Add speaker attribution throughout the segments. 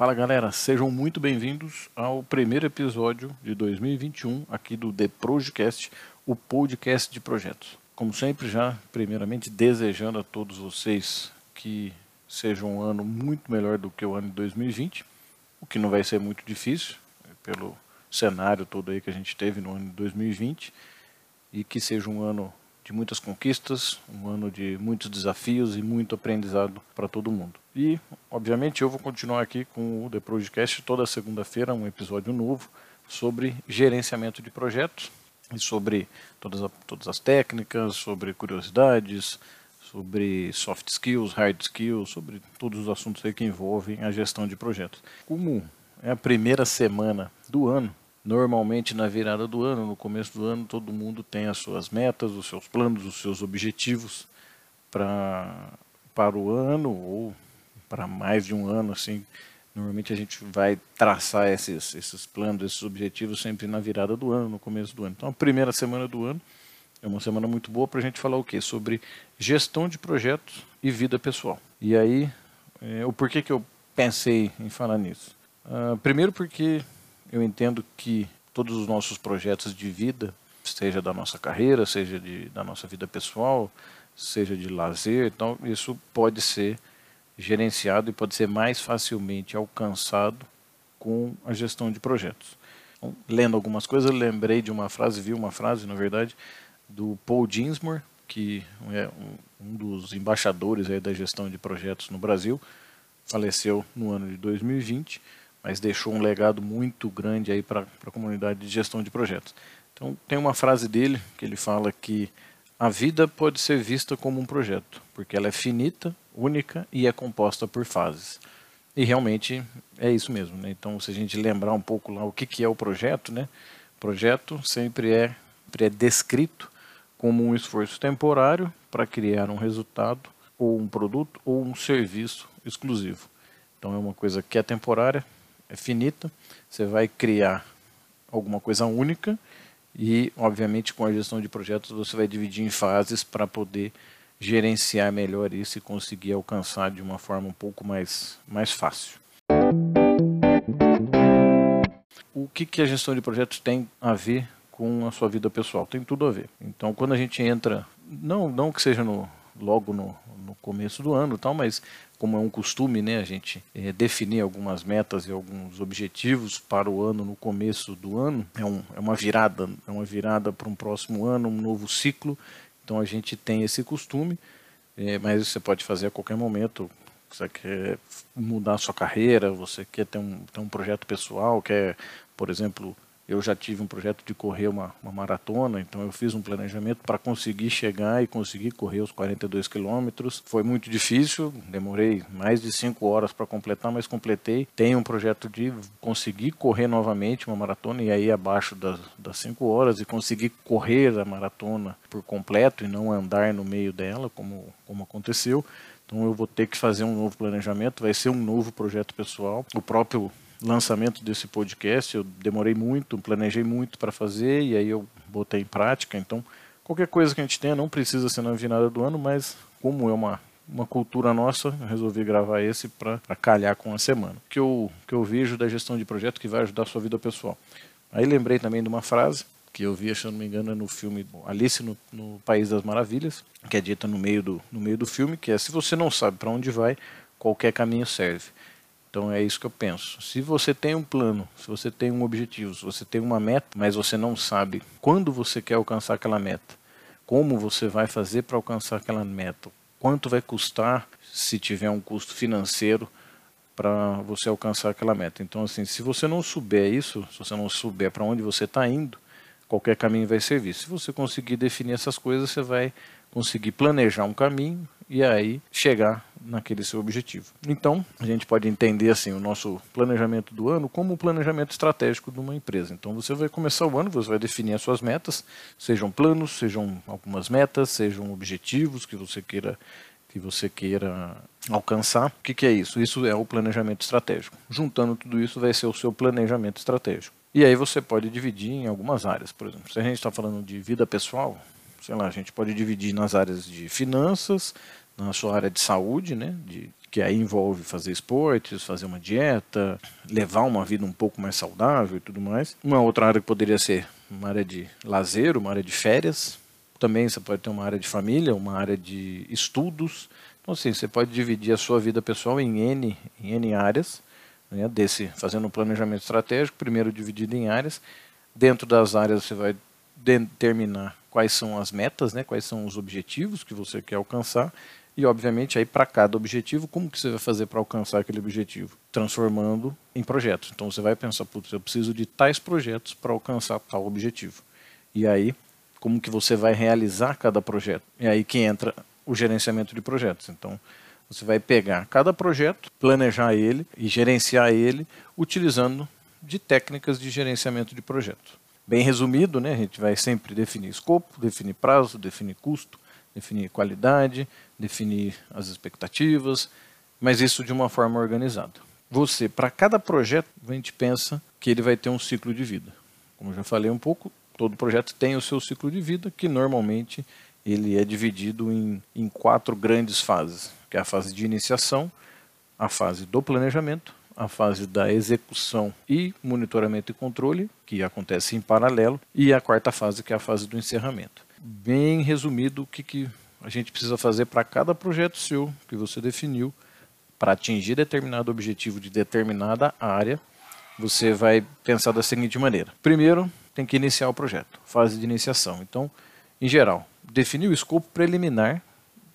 Speaker 1: Fala galera, sejam muito bem-vindos ao primeiro episódio de 2021 aqui do The Projecast, o podcast de projetos. Como sempre, já primeiramente desejando a todos vocês que seja um ano muito melhor do que o ano de 2020, o que não vai ser muito difícil, pelo cenário todo aí que a gente teve no ano de 2020, e que seja um ano de muitas conquistas, um ano de muitos desafios e muito aprendizado para todo mundo. E, obviamente, eu vou continuar aqui com o The Projecast toda segunda-feira, um episódio novo sobre gerenciamento de projetos e sobre todas, a, todas as técnicas, sobre curiosidades, sobre soft skills, hard skills, sobre todos os assuntos que envolvem a gestão de projetos. Como é a primeira semana do ano, Normalmente, na virada do ano, no começo do ano, todo mundo tem as suas metas, os seus planos, os seus objetivos pra, para o ano ou para mais de um ano. Assim, normalmente a gente vai traçar esses, esses planos, esses objetivos sempre na virada do ano, no começo do ano. Então, a primeira semana do ano é uma semana muito boa para a gente falar o quê? Sobre gestão de projetos e vida pessoal. E aí, é, o porquê que eu pensei em falar nisso? Uh, primeiro porque eu entendo que todos os nossos projetos de vida, seja da nossa carreira, seja de, da nossa vida pessoal, seja de lazer, então isso pode ser gerenciado e pode ser mais facilmente alcançado com a gestão de projetos. Então, lendo algumas coisas, lembrei de uma frase, vi uma frase, na verdade, do Paul Dinsmore, que é um, dos embaixadores da gestão de projetos no Brasil, faleceu no ano de 2020 mas deixou um legado muito grande aí para a comunidade de gestão de projetos. Então tem uma frase dele que ele fala que a vida pode ser vista como um projeto, porque ela é finita, única e é composta por fases. E realmente é isso mesmo. Né? Então, se a gente lembrar um pouco lá o que, que é o projeto, né? projeto sempre é, sempre é descrito como um esforço temporário para criar um resultado, ou um produto, ou um serviço exclusivo. Então, é uma coisa que é temporária, é finita, você vai criar alguma coisa única e, obviamente, com a gestão de projetos você vai dividir em fases para poder gerenciar melhor isso e conseguir alcançar de uma forma um pouco mais, mais fácil. O que, que a gestão de projetos tem a ver com a sua vida pessoal? Tem tudo a ver. Então, quando a gente entra, não, não que seja no, logo no, no começo do ano, tal, mas como é um costume, né, a gente é, definir algumas metas e alguns objetivos para o ano no começo do ano, é, um, é uma virada, é uma virada para um próximo ano, um novo ciclo. Então a gente tem esse costume, é, mas você pode fazer a qualquer momento. Você quer mudar a sua carreira, você quer ter um, ter um projeto pessoal, quer, por exemplo, eu já tive um projeto de correr uma, uma maratona, então eu fiz um planejamento para conseguir chegar e conseguir correr os 42 quilômetros. Foi muito difícil, demorei mais de 5 horas para completar, mas completei. Tenho um projeto de conseguir correr novamente uma maratona e aí abaixo das, das 5 horas e conseguir correr a maratona por completo e não andar no meio dela, como, como aconteceu. Então eu vou ter que fazer um novo planejamento, vai ser um novo projeto pessoal. O próprio lançamento desse podcast. Eu demorei muito, planejei muito para fazer e aí eu botei em prática. Então, qualquer coisa que a gente tenha não precisa ser na virada do ano, mas como é uma, uma cultura nossa, eu resolvi gravar esse para calhar com a semana. Que eu, que eu vejo da gestão de projeto que vai ajudar a sua vida pessoal. Aí lembrei também de uma frase que eu vi, se não me engano, no filme Alice no, no País das Maravilhas, que é dita no meio do, no meio do filme, que é se você não sabe para onde vai, qualquer caminho serve. Então é isso que eu penso. Se você tem um plano, se você tem um objetivo, se você tem uma meta, mas você não sabe quando você quer alcançar aquela meta, como você vai fazer para alcançar aquela meta, quanto vai custar se tiver um custo financeiro para você alcançar aquela meta. Então assim, se você não souber isso, se você não souber para onde você está indo, qualquer caminho vai servir. Se você conseguir definir essas coisas, você vai conseguir planejar um caminho e aí chegar naquele seu objetivo. Então, a gente pode entender assim o nosso planejamento do ano como um planejamento estratégico de uma empresa. Então, você vai começar o ano, você vai definir as suas metas, sejam planos, sejam algumas metas, sejam objetivos que você queira que você queira alcançar. O que, que é isso? Isso é o planejamento estratégico. Juntando tudo isso vai ser o seu planejamento estratégico. E aí você pode dividir em algumas áreas. Por exemplo, se a gente está falando de vida pessoal, sei lá, a gente pode dividir nas áreas de finanças, na sua área de saúde, né, de que aí envolve fazer esportes, fazer uma dieta, levar uma vida um pouco mais saudável e tudo mais. Uma outra área que poderia ser uma área de lazer, uma área de férias. Também você pode ter uma área de família, uma área de estudos. Então, assim, você pode dividir a sua vida pessoal em N, em N áreas, né, desse, fazendo um planejamento estratégico, primeiro dividido em áreas. Dentro das áreas você vai determinar quais são as metas, né, quais são os objetivos que você quer alcançar e obviamente aí para cada objetivo, como que você vai fazer para alcançar aquele objetivo? Transformando em projetos. Então você vai pensar, putz, eu preciso de tais projetos para alcançar tal objetivo. E aí, como que você vai realizar cada projeto? E aí que entra o gerenciamento de projetos. Então, você vai pegar cada projeto, planejar ele e gerenciar ele utilizando de técnicas de gerenciamento de projeto. Bem resumido, né, a gente vai sempre definir escopo, definir prazo, definir custo, definir qualidade, definir as expectativas, mas isso de uma forma organizada. Você, para cada projeto, a gente pensa que ele vai ter um ciclo de vida. Como eu já falei um pouco, todo projeto tem o seu ciclo de vida, que normalmente ele é dividido em, em quatro grandes fases, que é a fase de iniciação, a fase do planejamento, a fase da execução e monitoramento e controle, que acontece em paralelo, e a quarta fase, que é a fase do encerramento. Bem resumido, o que, que a gente precisa fazer para cada projeto seu que você definiu para atingir determinado objetivo de determinada área, você vai pensar da seguinte maneira. Primeiro, tem que iniciar o projeto, fase de iniciação. Então, em geral, definir o escopo preliminar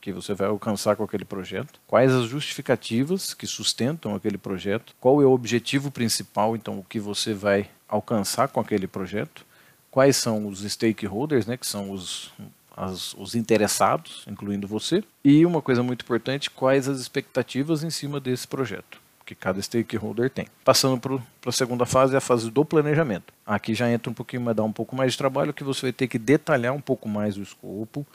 Speaker 1: que você vai alcançar com aquele projeto, quais as justificativas que sustentam aquele projeto, qual é o objetivo principal, então o que você vai alcançar com aquele projeto, quais são os stakeholders, né, que são os as, os interessados, incluindo você, e uma coisa muito importante, quais as expectativas em cima desse projeto que cada stakeholder tem. Passando para a segunda fase, a fase do planejamento. Aqui já entra um pouquinho, vai dar um pouco mais de trabalho, que você vai ter que detalhar um pouco mais o escopo,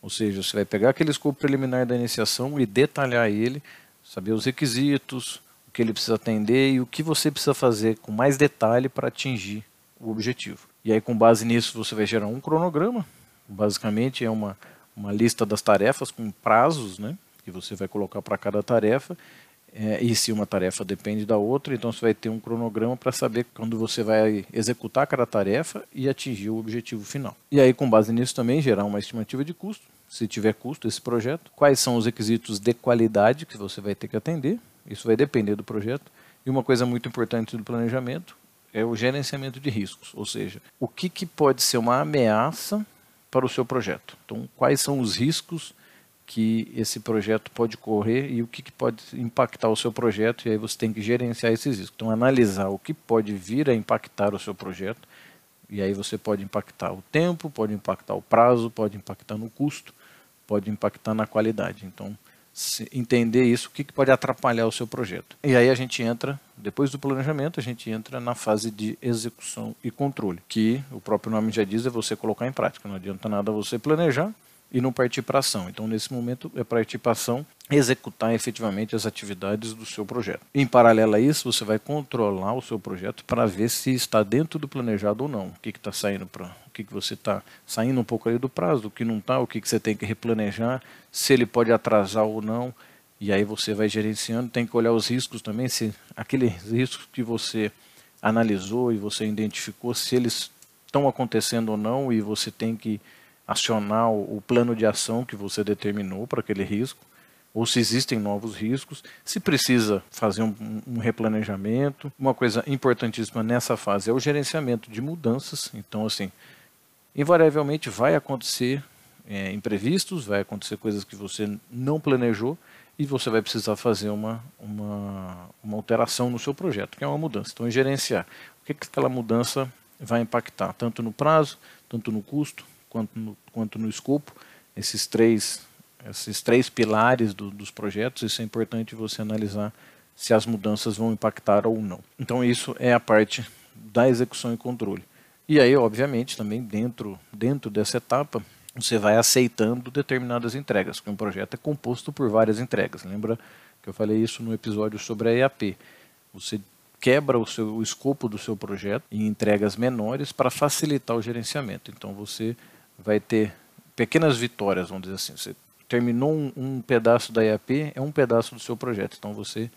Speaker 1: ou seja, você vai pegar aquele escopo preliminar da iniciação e detalhar ele, saber os requisitos, o que ele precisa atender e o que você precisa fazer com mais detalhe para atingir o objetivo. E aí, com base nisso, você vai gerar um cronograma, Basicamente é uma, uma lista das tarefas com prazos, né? Que você vai colocar para cada tarefa. É, e se uma tarefa depende da outra, então você vai ter um cronograma para saber quando você vai executar cada tarefa e atingir o objetivo final. E aí, com base nisso, também gerar uma estimativa de custo, se tiver custo esse projeto, quais são os requisitos de qualidade que você vai ter que atender, isso vai depender do projeto. E uma coisa muito importante do planejamento é o gerenciamento de riscos, ou seja, o que, que pode ser uma ameaça para o seu projeto. Então, quais são os riscos que esse projeto pode correr e o que, que pode impactar o seu projeto, e aí você tem que gerenciar esses riscos. Então, analisar o que pode vir a impactar o seu projeto, e aí você pode impactar o tempo, pode impactar o prazo, pode impactar no custo, pode impactar na qualidade. Então, entender isso, o que, que pode atrapalhar o seu projeto. E aí a gente entra, depois do planejamento, a gente entra na fase de execução e controle, que o próprio nome já diz, é você colocar em prática. Não adianta nada você planejar e não partir para ação. Então, nesse momento, é partir para ação, executar efetivamente as atividades do seu projeto. Em paralelo a isso, você vai controlar o seu projeto para ver se está dentro do planejado ou não. O que está saindo para. O que, que você está saindo um pouco ali do prazo, o que não está, o que, que você tem que replanejar, se ele pode atrasar ou não. E aí você vai gerenciando, tem que olhar os riscos também, se aqueles riscos que você analisou e você identificou, se eles estão acontecendo ou não, e você tem que acionar o plano de ação que você determinou para aquele risco, ou se existem novos riscos, se precisa fazer um, um, replanejamento. Uma coisa importantíssima nessa fase é o gerenciamento de mudanças. Então, assim, invariavelmente vai acontecer é, imprevistos, vai acontecer coisas que você não planejou e você vai precisar fazer uma, uma, uma alteração no seu projeto, que é uma mudança. Então, é gerenciar o que, que aquela mudança vai impactar, tanto no prazo, tanto no custo, quanto no, quanto no escopo, esses três, esses três pilares do, dos projetos, isso é importante você analisar se as mudanças vão impactar ou não. Então isso é a parte da execução e controle. E aí, obviamente, também dentro, dentro dessa etapa, você vai aceitando determinadas entregas, porque um projeto é composto por várias entregas. Lembra que eu falei isso no episódio sobre a EAP. Você quebra o, seu, o escopo do seu projeto em entregas menores para facilitar o gerenciamento. Então você vai ter pequenas vitórias, vamos dizer assim. Você terminou um, um pedaço da IAP, é um pedaço do seu projeto. Então você,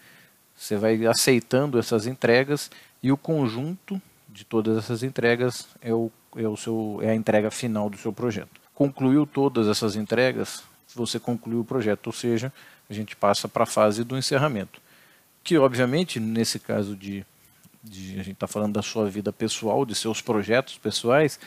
Speaker 1: você vai aceitando essas entregas e o conjunto de todas essas entregas é, o, é, o seu, é a entrega final do seu projeto. Concluiu todas essas entregas, você concluiu o projeto, ou seja, a gente passa para a fase do encerramento. Que, obviamente, nesse caso de, de a gente está falando da sua vida pessoal, de seus projetos pessoais,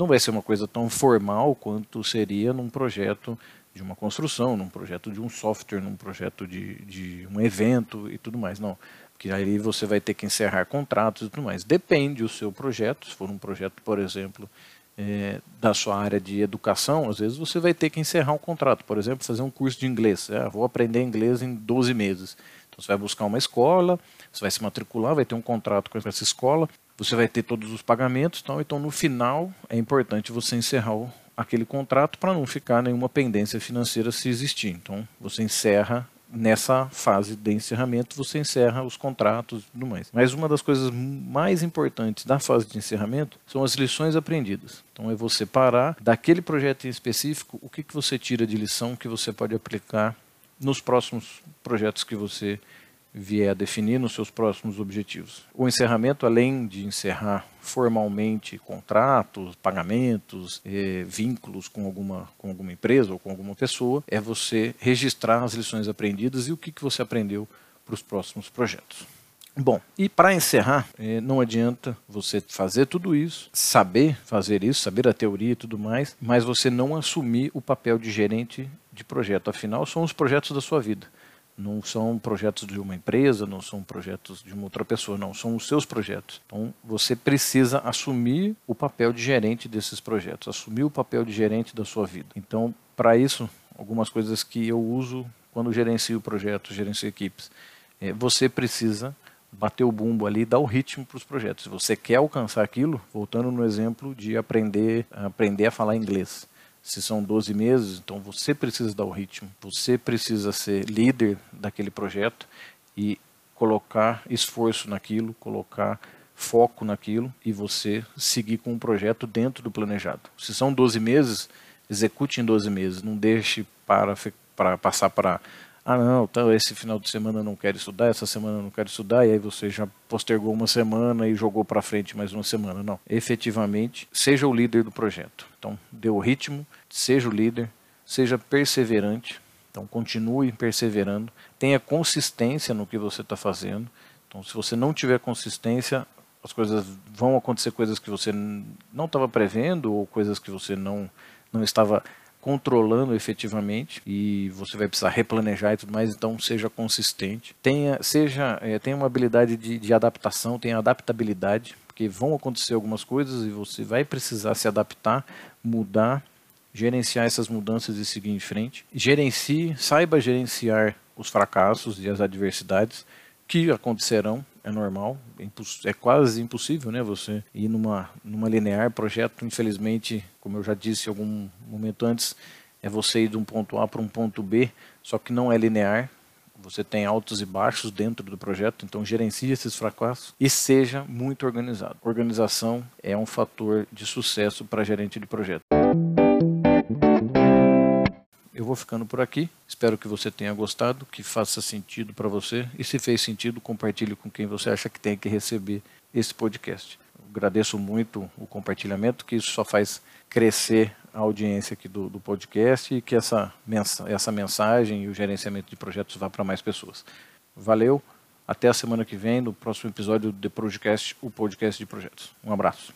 Speaker 1: não vai ser uma coisa tão formal quanto seria num projeto de uma construção, num projeto de um software, num projeto de, de um evento e tudo mais. Não, porque aí você vai ter que encerrar contratos e tudo mais. Depende do seu projeto, se for um projeto, por exemplo, é, da sua área de educação, às vezes você vai ter que encerrar um contrato. Por exemplo, fazer um curso de inglês. É, vou aprender inglês em 12 meses. Então você vai buscar uma escola, você vai se matricular, vai ter um contrato com essa escola, você vai ter todos os pagamentos. Então, então no final é importante você encerrar o, aquele contrato para não ficar nenhuma pendência financeira se existir. Então você encerra nessa fase de encerramento você encerra os contratos e tudo mais. Mas uma das coisas mais importantes da fase de encerramento são as lições aprendidas. Então é você parar daquele projeto em específico, o que, que você tira de lição que você pode aplicar nos próximos projetos que você vier a definir nos seus próximos objetivos. O encerramento, além de encerrar formalmente contratos, pagamentos, eh, vínculos com alguma, com alguma empresa ou com alguma pessoa, é você registrar as lições aprendidas e o que, que você aprendeu para os próximos projetos. Bom, e para encerrar, eh, não adianta você fazer tudo isso, saber fazer isso, saber a teoria e tudo mais, mas você não assumir o papel de gerente de projeto. Afinal, são os projetos da sua vida. Não são projetos de uma empresa, não são projetos de uma outra pessoa, não, são os seus projetos. Então você precisa assumir o papel de gerente desses projetos, assumir o papel de gerente da sua vida. Então, para isso, algumas coisas que eu uso quando gerencio projetos, gerencio equipes. É, você precisa bater o bumbo ali, dar o ritmo para os projetos. Se você quer alcançar aquilo, voltando no exemplo de aprender, aprender a falar inglês se são 12 meses, então você precisa dar o ritmo, você precisa ser líder daquele projeto e colocar esforço naquilo, colocar foco naquilo e você seguir com o projeto dentro do planejado. Se são 12 meses, execute em 12 meses, não deixe para, para passar para ah não, então esse final de semana eu não quero estudar, essa semana eu não quero estudar, e aí você já postergou uma semana e jogou para frente mais uma semana. Não, efetivamente, seja o líder do projeto. Então, dê o ritmo, seja o líder, seja perseverante, então continue perseverando, tenha consistência no que você está fazendo. Então, se você não tiver consistência, as coisas vão acontecer coisas que você não estava prevendo ou coisas que você não não estava controlando efetivamente e você vai precisar replanejar e tudo mais, então seja consistente. Tenha, seja, é, tenha uma habilidade de, de adaptação, tenha adaptabilidade, porque vão acontecer algumas coisas e você vai precisar se adaptar, mudar, gerenciar essas mudanças e seguir em frente. Gerencie, saiba gerenciar os fracassos e as adversidades que acontecerão, é normal, é, é quase impossível, né? Você ir numa, numa linear projeto, infelizmente, como eu já disse em algum momento antes, é você ir de um ponto A para um ponto B, só que não é linear. Você tem altos e baixos dentro do projeto, então gerencie esses fracassos e seja muito organizado. Organização é um fator de sucesso para gerente de projeto. Eu vou ficando por aqui. Espero que você tenha gostado, que faça sentido para você. E se fez sentido, compartilhe com quem você acha que tem que receber esse podcast. Eu agradeço muito o compartilhamento, que isso só faz crescer a audiência aqui do, do podcast e que essa, essa mensagem e o gerenciamento de projetos vá para mais pessoas. Valeu, até a semana que vem, no próximo episódio do The Projecast, o podcast de projetos. Um abraço.